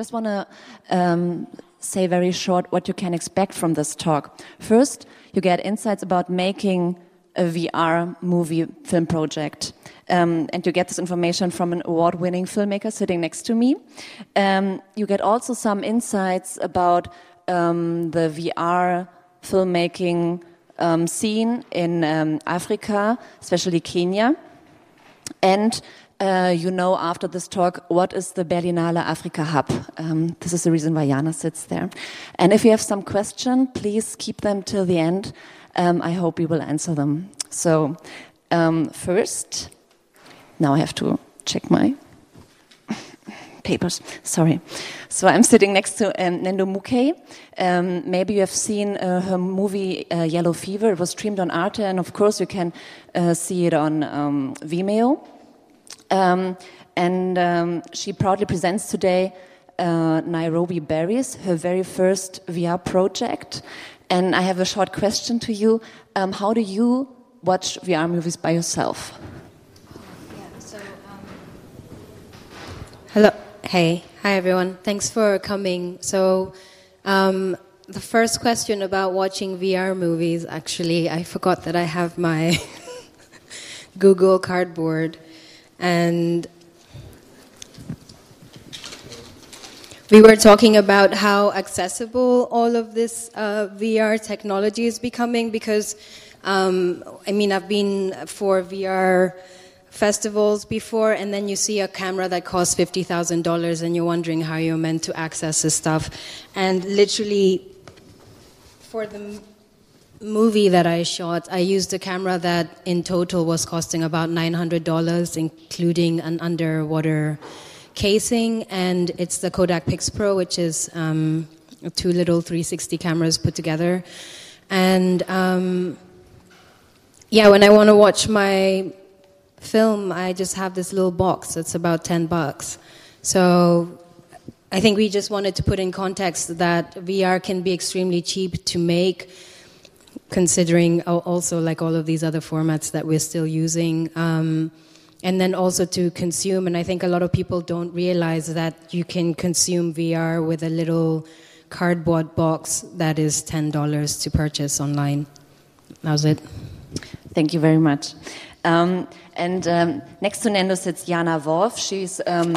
Just want to um, say very short what you can expect from this talk. First, you get insights about making a VR movie film project. Um, and you get this information from an award winning filmmaker sitting next to me. Um, you get also some insights about um, the VR filmmaking um, scene in um, Africa, especially Kenya. And uh, you know after this talk what is the Berlinale Africa Hub. Um, this is the reason why Jana sits there. And if you have some question, please keep them till the end. Um, I hope we will answer them. So um, first, now I have to check my papers. Sorry. So I'm sitting next to um, Ng'endo. Um, maybe you have seen uh, her movie uh, Yellow Fever. It was streamed on Arte, and of course you can uh, see it on um, Vimeo. Um, and um, she proudly presents today uh, Nairobi Berries, her very first VR project. And I have a short question to you. Um, how do you watch VR movies by yourself? Hello. Hey. Hi, everyone. Thanks for coming. So, um, the first question about watching VR movies, actually, I forgot that I have my Google Cardboard. And we were talking about how accessible all of this uh, VR technology is becoming because, um, I mean, I've been for VR festivals before, and then you see a camera that costs $50,000 and you're wondering how you're meant to access this stuff. And literally, for the movie that I shot, I used a camera that in total was costing about $900, including an underwater casing, and it's the Kodak Pix Pro, which is um, two little 360 cameras put together. And um, yeah, when I want to watch my film, I just have this little box that's about 10 bucks. So I think we just wanted to put in context that VR can be extremely cheap to make considering also like all of these other formats that we're still using. Um, and then also to consume, and I think a lot of people don't realize that you can consume VR with a little cardboard box that is $10 to purchase online. That was it. Thank you very much. Um, and um, next to Ng'endo sits Jana Wolff. She's um,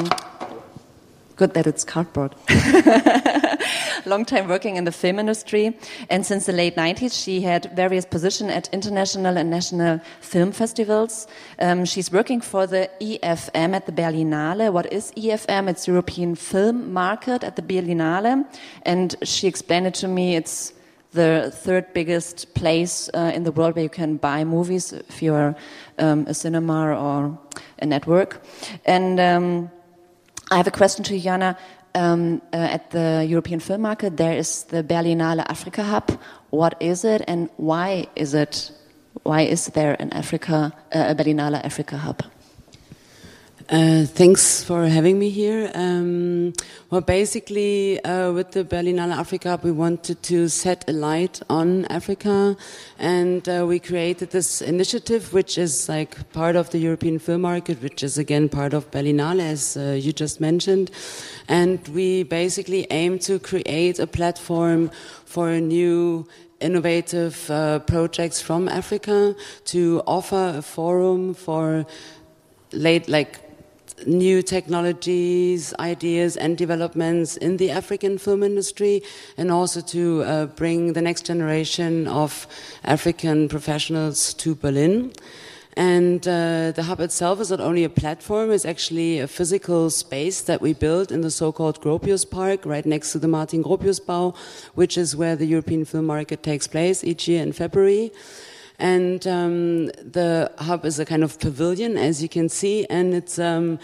good that it's cardboard. long time working in the film industry, and since the late 90s, she had various positions at international and national film festivals. Um, she's working for the EFM at the Berlinale. What is EFM? It's European Film Market at the Berlinale, and she explained it to me. It's the third biggest place uh, in the world where you can buy movies if you're um, a cinema or a network. And um, I have a question to Jana um, uh, at the European film market, there is the Berlinale Africa Hub. What is it, and why is it? Why is there an Africa, uh, a Berlinale Africa Hub? Uh, thanks for having me here. Um, well, basically, uh, with the Berlinale Africa we wanted to set a light on Africa, and uh, we created this initiative, which is like part of the European film market, which is again part of Berlinale, as uh, you just mentioned. And we basically aim to create a platform for new innovative uh, projects from Africa to offer a forum for late like new technologies, ideas, and developments in the African film industry, and also to uh, bring the next generation of African professionals to Berlin. And uh, the hub itself is not only a platform, it's actually a physical space that we built in the so-called Gropius Park, right next to the Martin Gropius Bau, which is where the European film market takes place each year in February. And um, the hub is a kind of pavilion, as you can see, and it's um,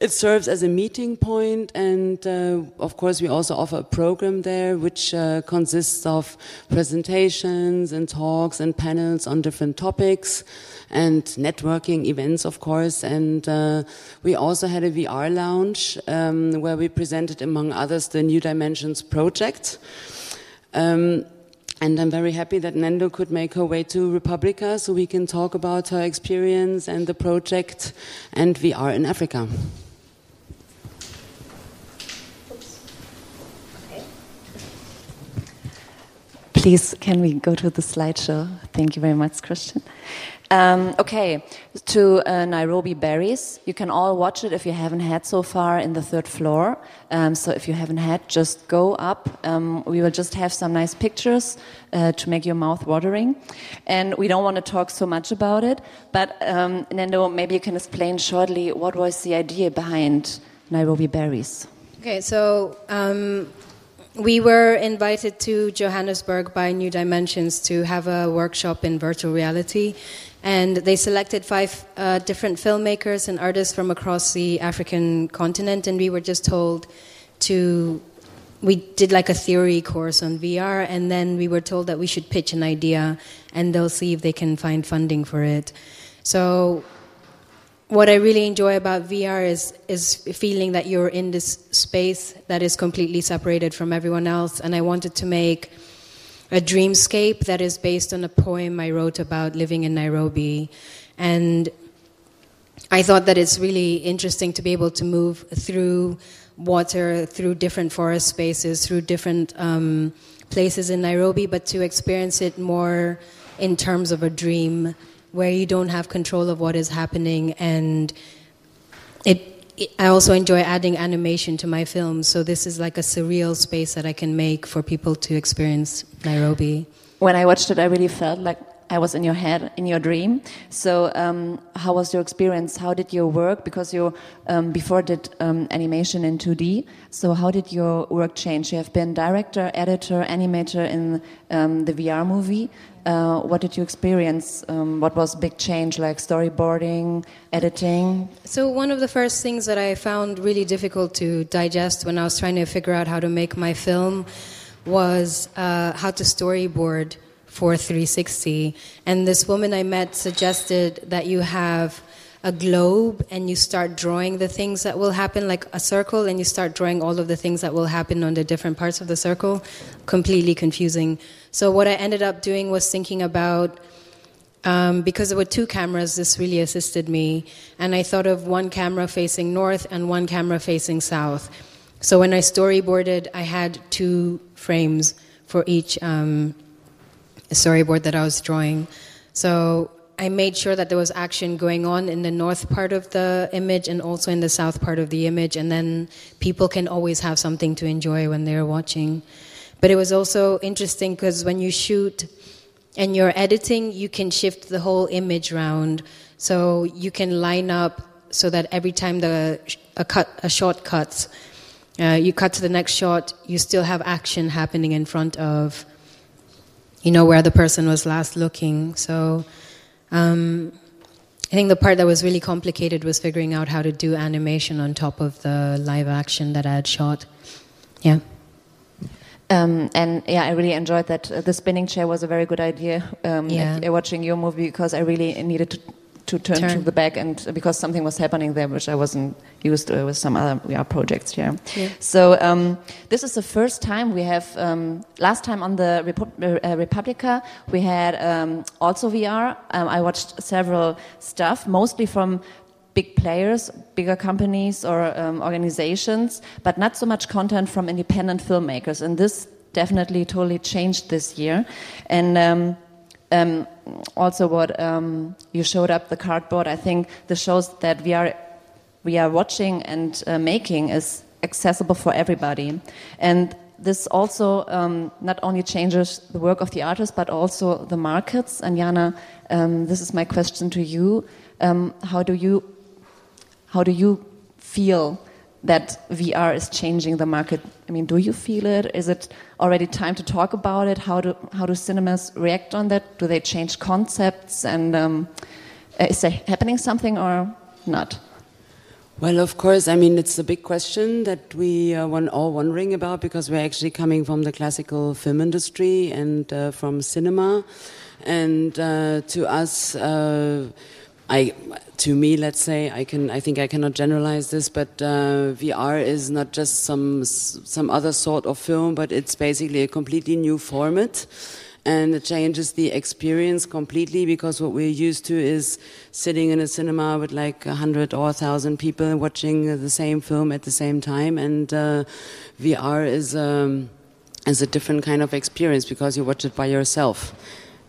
it serves as a meeting point, and uh, of course, we also offer a program there which uh, consists of presentations and talks and panels on different topics and networking events, of course. And uh, we also had a VR lounge um, where we presented, among others, the New Dimensions project. Um, and I'm very happy that Ng'endo could make her way to re:publica so we can talk about her experience and the project and VR in Africa. Please, can we go to the slideshow? Thank you very much, Christian. Um, okay, to uh, Nairobi Berries. You can all watch it if you haven't had so far in the third floor. Um, so if you haven't had, just go up. Um, we will just have some nice pictures uh, to make your mouth watering. And we don't want to talk so much about it, but um, Ng'endo, maybe you can explain shortly what was the idea behind Nairobi Berries. Okay, so um, we were invited to Johannesburg by New Dimensions to have a workshop in virtual reality. And they selected five uh, different filmmakers and artists from across the African continent, and we were just told to. We did like a theory course on VR, and then we were told that we should pitch an idea, and they'll see if they can find funding for it. So, what I really enjoy about VR is is feeling that you're in this space that is completely separated from everyone else, and I wanted to make a dreamscape that is based on a poem I wrote about living in Nairobi. And I thought that it's really interesting to be able to move through water, through different forest spaces, through different um, places in Nairobi, but to experience it more in terms of a dream where you don't have control of what is happening and it I also enjoy adding animation to my films, so this is like a surreal space that I can make for people to experience Nairobi. When I watched it, I really felt like I was in your head, in your dream. So, um, how was your experience? How did your work? Because you um, before did um, animation in 2D. So, how did your work change? You have been director, editor, animator in um, the VR movie. Uh, what did you experience? Um, what was big change, like storyboarding, editing? So one of the first things that I found really difficult to digest when I was trying to figure out how to make my film was uh, how to storyboard for 360. And this woman I met suggested that you have a globe and you start drawing the things that will happen, like a circle, and you start drawing all of the things that will happen on the different parts of the circle. Completely confusing. So, what I ended up doing was thinking about. Um, because there were two cameras, this really assisted me. And I thought of one camera facing north and one camera facing south. So when I storyboarded, I had two frames for each um, storyboard that I was drawing. So I made sure that there was action going on in the north part of the image and also in the south part of the image, and then people can always have something to enjoy when they're watching. But it was also interesting because when you shoot and you're editing, you can shift the whole image around. So you can line up so that every time the a cut a shot cuts, uh, you cut to the next shot, you still have action happening in front of, you know, where the person was last looking. So um, I think the part that was really complicated was figuring out how to do animation on top of the live action that I had shot. Yeah. Um, and yeah, I really enjoyed that. Uh, the spinning chair was a very good idea. Um, yeah. At, watching your movie because I really needed to, to turn, turn, to the back and uh, because something was happening there which I wasn't used to with some other VR projects here. Yeah. So um, this is the first time we have. Um, last time on the Repu uh, re:publica we had um, also VR. Um, I watched several stuff, mostly from big players, bigger companies or um, organizations, but not so much content from independent filmmakers. And this definitely totally changed this year. And um, um, also, what um, you showed up the cardboard, I think this shows that we are we are watching and uh, making is accessible for everybody. And this also um, not only changes the work of the artist, but also the markets. And Jana, um, this is my question to you. Um, how do you how do you feel that VR is changing the market? I mean, do you feel it? Is it already time to talk about it? How do how do cinemas react on that? Do they change concepts? And um, is there happening something or not? Well, of course. I mean, it's a big question that we are one, all wondering about because we're actually coming from the classical film industry and uh, from cinema, and uh, to us. I, to me, let's say, I can, I think I cannot generalize this, but uh, VR is not just some some other sort of film, but it's basically a completely new format, and it changes the experience completely because what we're used to is sitting in a cinema with like a hundred or a thousand people watching the same film at the same time, and uh, VR is. Um, is a different kind of experience because you watch it by yourself.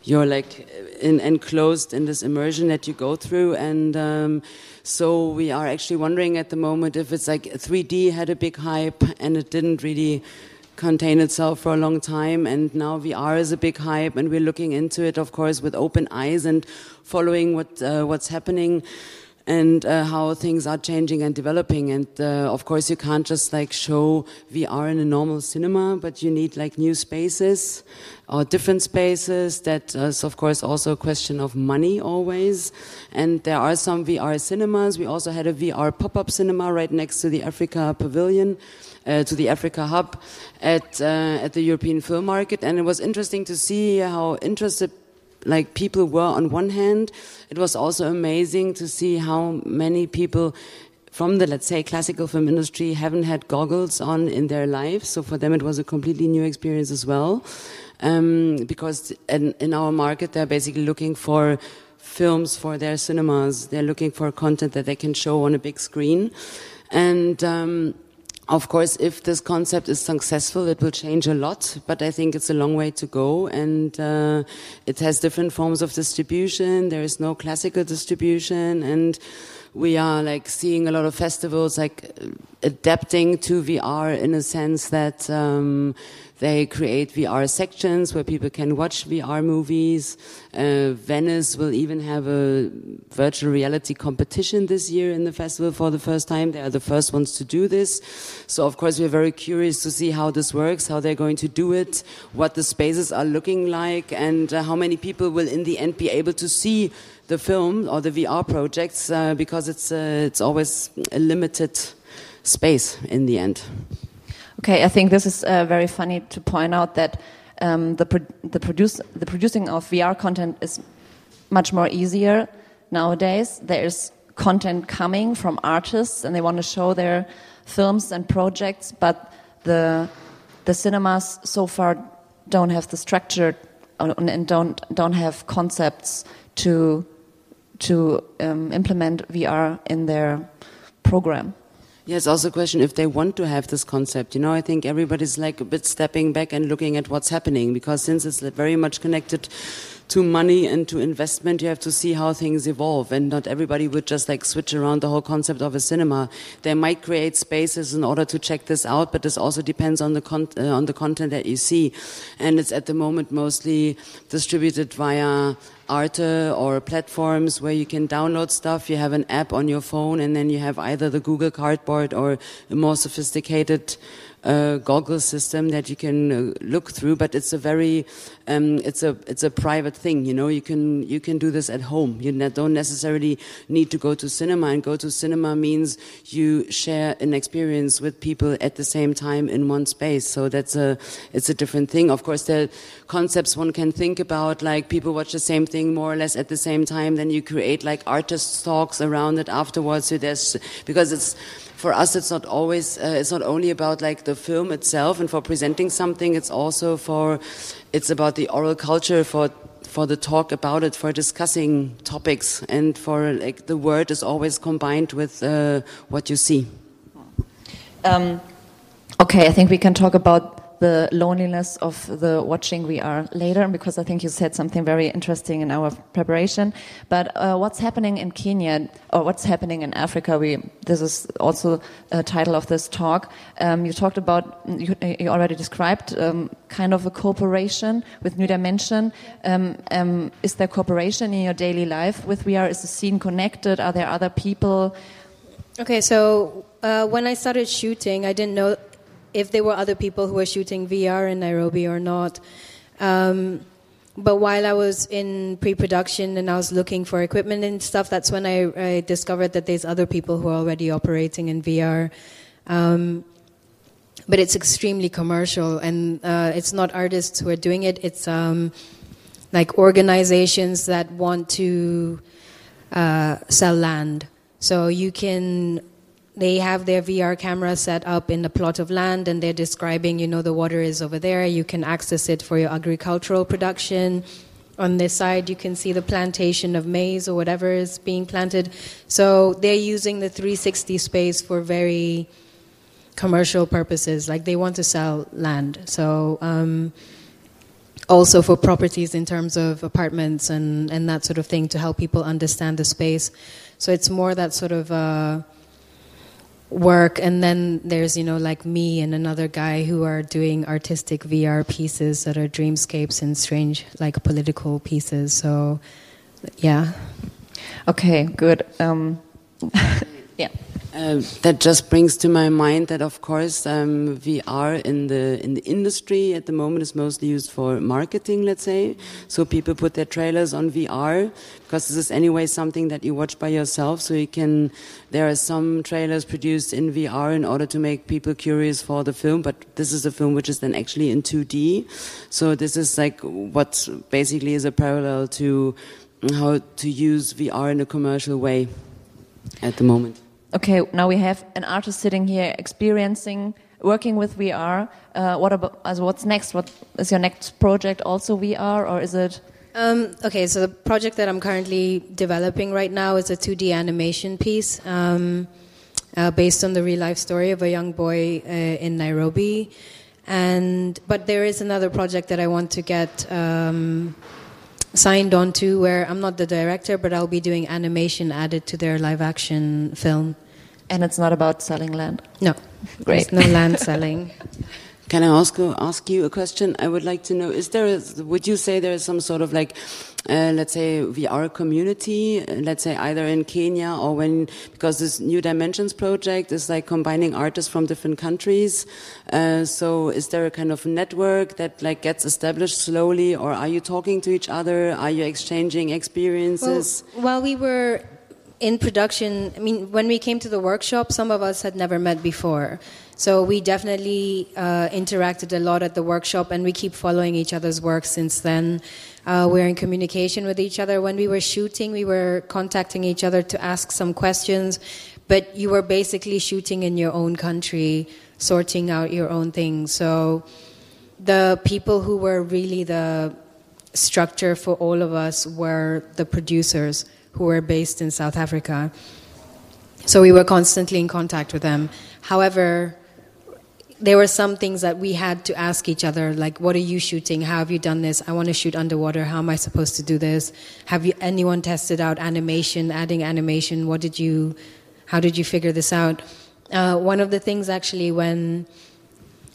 You're like in, enclosed in this immersion that you go through, and um, so we are actually wondering at the moment if it's like 3D had a big hype and it didn't really contain itself for a long time, and now VR is a big hype, and we're looking into it, of course, with open eyes and following what uh, what's happening and uh, how things are changing and developing. And uh, of course, you can't just like show VR in a normal cinema, but you need like new spaces or different spaces. That is, of course, also a question of money always. And there are some VR cinemas. We also had a VR pop-up cinema right next to the Africa Pavilion. Uh, to the Africa Hub at uh, at the European Film Market, and it was interesting to see how interested like people were on one hand. It was also amazing to see how many people from the let's say classical film industry haven't had goggles on in their lives. So for them, it was a completely new experience as well. Um, because in, in our market, they're basically looking for films for their cinemas. They're looking for content that they can show on a big screen, and. Um, of course, if this concept is successful, it will change a lot, but I think it's a long way to go and uh, it has different forms of distribution. There is no classical distribution and we are like seeing a lot of festivals like adapting to VR in a sense that um, they create VR sections where people can watch VR movies. Uh, Venice will even have a virtual reality competition this year in the festival for the first time. They are the first ones to do this. So, of course, we're very curious to see how this works, how they're going to do it, what the spaces are looking like, and uh, how many people will in the end be able to see the film or the VR projects uh, because it's, uh, it's always a limited space in the end. Okay, I think this is uh, very funny to point out that um, the, pro the, produce the producing of VR content is much more easier nowadays. There's content coming from artists and they want to show their films and projects, but the, the cinemas so far don't have the structure uh, and don't, don't have concepts to, to um, implement VR in their program. It's also a question if they want to have this concept. You know, I think everybody's like a bit stepping back and looking at what's happening because since it's very much connected to money and to investment, you have to see how things evolve. And not everybody would just like switch around the whole concept of a cinema. They might create spaces in order to check this out, but this also depends on the con- uh, on the content that you see. And it's at the moment mostly distributed via Arte or platforms where you can download stuff. You have an app on your phone, and then you have either the Google Cardboard or a more sophisticated uh, goggle system that you can uh, look through, but it's a very um, it's a it's a private thing. You know, you can you can do this at home. You don't necessarily need to go to cinema, and go to cinema means you share an experience with people at the same time in one space. So that's a it's a different thing. Of course, there are concepts one can think about, like people watch the same thing more or less at the same time. Then you create like artist talks around it afterwards. So there's because it's for us, it's not always, uh, it's not only about like the film itself and for presenting something. It's also for, it's about the oral culture for for the talk about it, for discussing topics, and for like the word is always combined with uh, what you see. Um, okay, I think we can talk about the loneliness of the watching VR later, because I think you said something very interesting in our preparation. But uh, what's happening in Kenya, or what's happening in Africa? We this is also a title of this talk. Um, you talked about you, you already described um, kind of a cooperation with New Dimension. Um, um is there cooperation in your daily life with VR? Is the scene connected? Are there other people? Okay, so uh, when I started shooting, I didn't know if there were other people who were shooting VR in Nairobi or not. Um, but while I was in pre-production and I was looking for equipment and stuff, that's when I, I discovered that there's other people who are already operating in VR. Um, but it's extremely commercial, and uh, it's not artists who are doing it. It's um, like organizations that want to uh, sell land. So you can they have their VR camera set up in a plot of land and they're describing, you know, the water is over there. You can access it for your agricultural production. On this side, you can see the plantation of maize or whatever is being planted. So they're using the 360 space for very commercial purposes. Like they want to sell land. So um, also for properties in terms of apartments and, and that sort of thing to help people understand the space. So it's more that sort of uh, work. And then there's, you know, like me and another guy who are doing artistic VR pieces that are dreamscapes and strange, like political pieces. So, yeah. Okay, good. Um, yeah. Uh, that just brings to my mind that, of course, um, VR in the in the industry at the moment is mostly used for marketing. Let's say, so people put their trailers on VR because this is anyway something that you watch by yourself. So you can. There are some trailers produced in VR in order to make people curious for the film, but this is a film which is then actually in 2D. So this is like what basically is a parallel to how to use VR in a commercial way at the moment okay, now we have an artist sitting here experiencing, working with VR. Uh, what about, as what's next? What is your next project also VR or is it? Um, okay, so the project that I'm currently developing right now is a 2D animation piece um, uh, based on the real life story of a young boy uh, in Nairobi. And but there is another project that I want to get um, signed on to where I'm not the director, but I'll be doing animation added to their live action film. And it's not about selling land? No. Great. There's no land selling. Can I also ask you a question? I would like to know: Is there? A, would you say there is some sort of like, uh, let's say, VR community? Uh, let's say either in Kenya or when because this New Dimensions project is like combining artists from different countries. Uh, so, is there a kind of network that like gets established slowly, or are you talking to each other? Are you exchanging experiences? Well, while we were in production, I mean, when we came to the workshop, some of us had never met before. So we definitely uh, interacted a lot at the workshop, and we keep following each other's work since then. Uh, we're in communication with each other. When we were shooting, we were contacting each other to ask some questions, but you were basically shooting in your own country, sorting out your own things. So the people who were really the structure for all of us were the producers who were based in South Africa. So we were constantly in contact with them. However, there were some things that we had to ask each other, like, what are you shooting? How have you done this? I want to shoot underwater. How am I supposed to do this? Have you anyone tested out animation, adding animation? What did you, how did you figure this out? Uh, one of the things actually when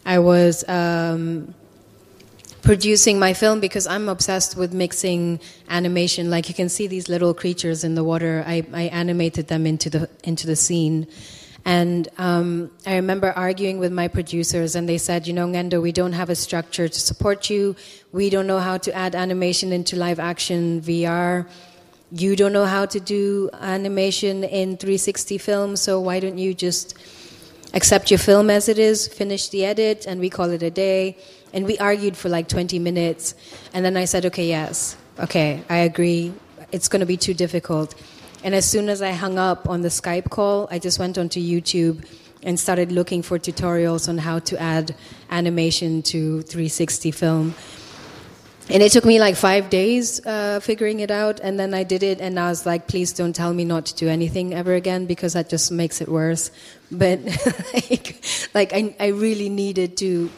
I was um, producing my film, because I'm obsessed with mixing animation, like you can see these little creatures in the water, I, I animated them into the, into the scene. And um, I remember arguing with my producers, and they said, You know, Ng'endo, we don't have a structure to support you. We don't know how to add animation into live action VR. You don't know how to do animation in 360 film, so why don't you just accept your film as it is, finish the edit, and we call it a day? And we argued for like 20 minutes. And then I said, Okay, yes, okay, I agree. It's going to be too difficult. And as soon as I hung up on the Skype call, I just went onto YouTube and started looking for tutorials on how to add animation to 360 film. And it took me like five days uh, figuring it out, and then I did it, and I was like, please don't tell me not to do anything ever again because that just makes it worse. But like, like I, I really needed to,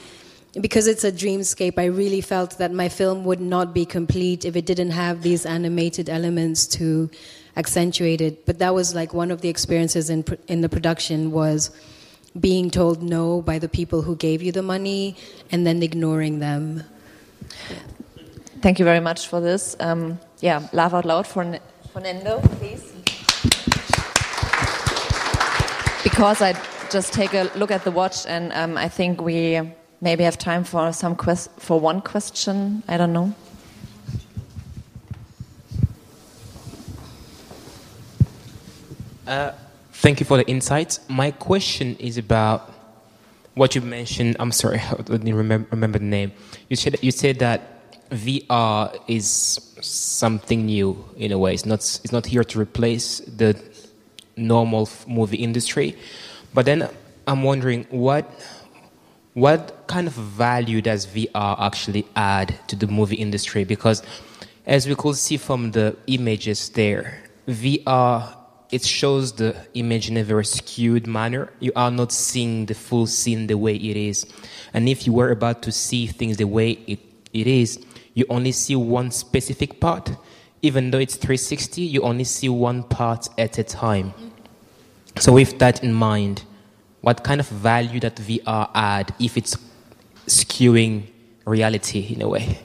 because it's a dreamscape, I really felt that my film would not be complete if it didn't have these animated elements to accentuated. But that was like one of the experiences in in the production was being told no by the people who gave you the money and then ignoring them. Thank you very much for this. Um, yeah, laugh out loud for, Ng'endo, please. Because I just take a look at the watch, and um, I think we maybe have time for some quest for one question. I don't know. Uh, thank you for the insights. My question is about what you mentioned. I'm sorry, I didn't remember, remember the name. You said you said that VR is something new in a way. It's not it's not here to replace the normal movie industry. But then I'm wondering what what kind of value does VR actually add to the movie industry? Because as we could see from the images there, VR it shows the image in a very skewed manner. You are not seeing the full scene the way it is. And if you were about to see things the way it, it is, you only see one specific part. Even though it's 360, you only see one part at a time. So with that in mind, what kind of value that VR add if it's skewing reality in a way?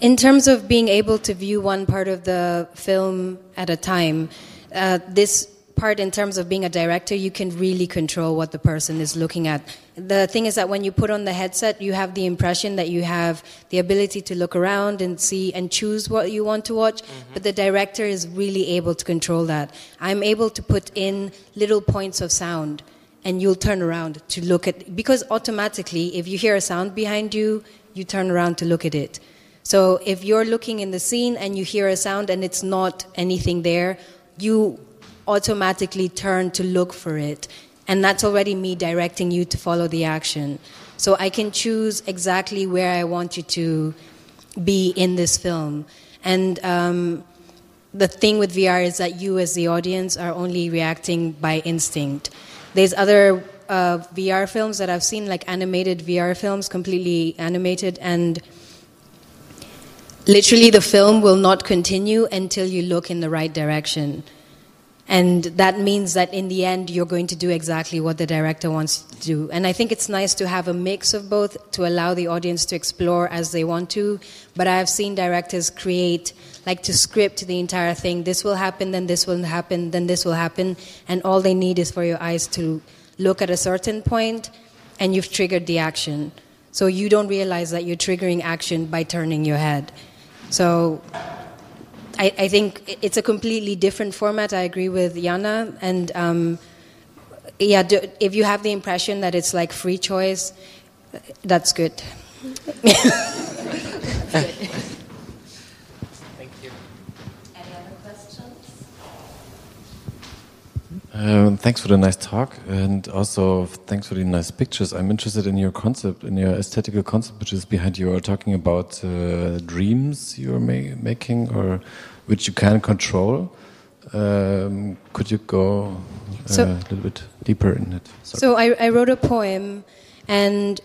In terms of being able to view one part of the film at a time, uh, this part in terms of being a director, you can really control what the person is looking at. The thing is that when you put on the headset, you have the impression that you have the ability to look around and see and choose what you want to watch, mm-hmm. but the director is really able to control that. I'm able to put in little points of sound and you'll turn around to look at because automatically if you hear a sound behind you, you turn around to look at it. So if you're looking in the scene and you hear a sound and it's not anything there, you automatically turn to look for it. And that's already me directing you to follow the action. So I can choose exactly where I want you to be in this film. And um, the thing with VR is that you, as the audience, are only reacting by instinct. There's other uh, VR films that I've seen, like animated VR films, completely animated, and literally the film will not continue until you look in the right direction. And that means that in the end, you're going to do exactly what the director wants to do. And I think it's nice to have a mix of both to allow the audience to explore as they want to. But I have seen directors create, like to script the entire thing. This will happen, then this will happen, then this will happen. And all they need is for your eyes to look at a certain point, and you've triggered the action. So you don't realize that you're triggering action by turning your head. So I, I, think it's a completely different format. I agree with Jana. And um, yeah, do, if you have the impression that it's like free choice, that's good. Um, thanks for the nice talk, and also thanks for the nice pictures. I'm interested in your concept, in your aesthetical concept, which is behind you are talking about uh, dreams you're ma making or which you can control. Um, could you go uh, so, a little bit deeper in it? Sorry. So I, I wrote a poem, and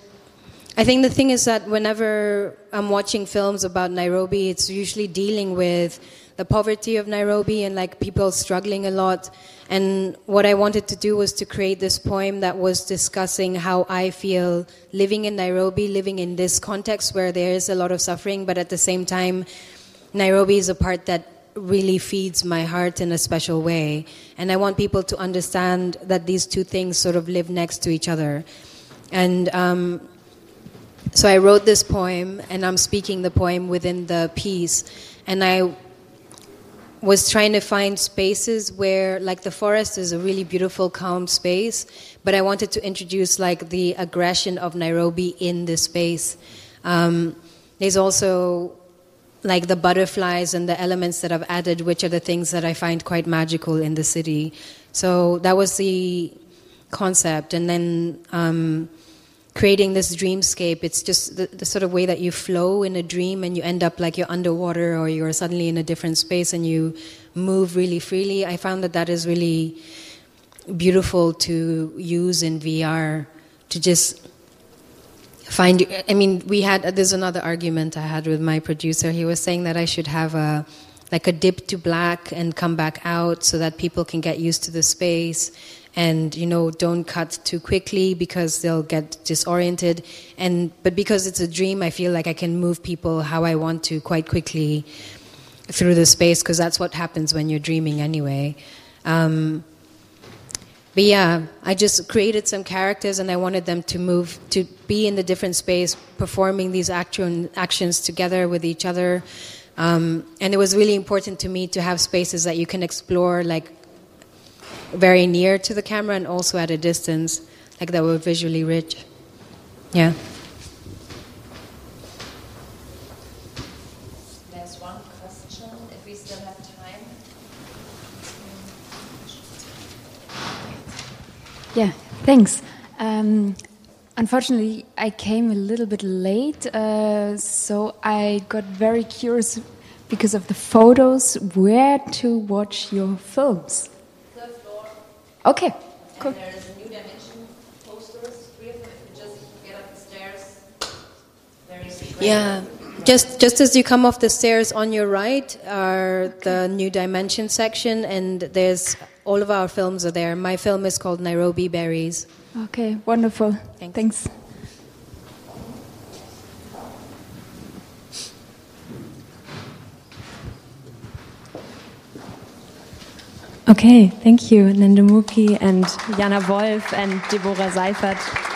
I think the thing is that whenever I'm watching films about Nairobi, it's usually dealing with the poverty of Nairobi and like people struggling a lot. And what I wanted to do was to create this poem that was discussing how I feel living in Nairobi, living in this context where there is a lot of suffering, but at the same time, Nairobi is a part that really feeds my heart in a special way. And I want people to understand that these two things sort of live next to each other. And um, so I wrote this poem, and I'm speaking the poem within the piece. And I was trying to find spaces where, like, the forest is a really beautiful, calm space, but I wanted to introduce, like, the aggression of Nairobi in this space. Um, there's also like the butterflies and the elements that I've added, which are the things that I find quite magical in the city. So that was the concept. And then um, creating this dreamscape, it's just the, the, sort of way that you flow in a dream and you end up like you're underwater or you're suddenly in a different space and you move really freely. I found that that is really beautiful to use in VR to just find i mean we had there's another argument i had with my producer he was saying that i should have a like a dip to black and come back out so that people can get used to the space and you know don't cut too quickly because they'll get disoriented and but because it's a dream i feel like i can move people how i want to quite quickly through the space because that's what happens when you're dreaming anyway um, but yeah, I just created some characters and I wanted them to move, to be in the different space, performing these action, actions together with each other. Um, and it was really important to me to have spaces that you can explore, like very near to the camera and also at a distance, like that were visually rich. Yeah. There's one question, if we still have time. Yeah, thanks. Um, unfortunately, I came a little bit late, uh, so I got very curious because of the photos where to watch your films. So Okay, cool. And there is a new dimension posters, three of them. If you just get up the stairs, there you see. Yeah. Just just as you come off the stairs on your right are the new dimension section, and there's all of our films are there. My film is called Nairobi Berries. Okay, wonderful. Thanks. Thanks. Okay, thank you, Ng'endo Mukii and Jana Wolff and Deborah Seifert.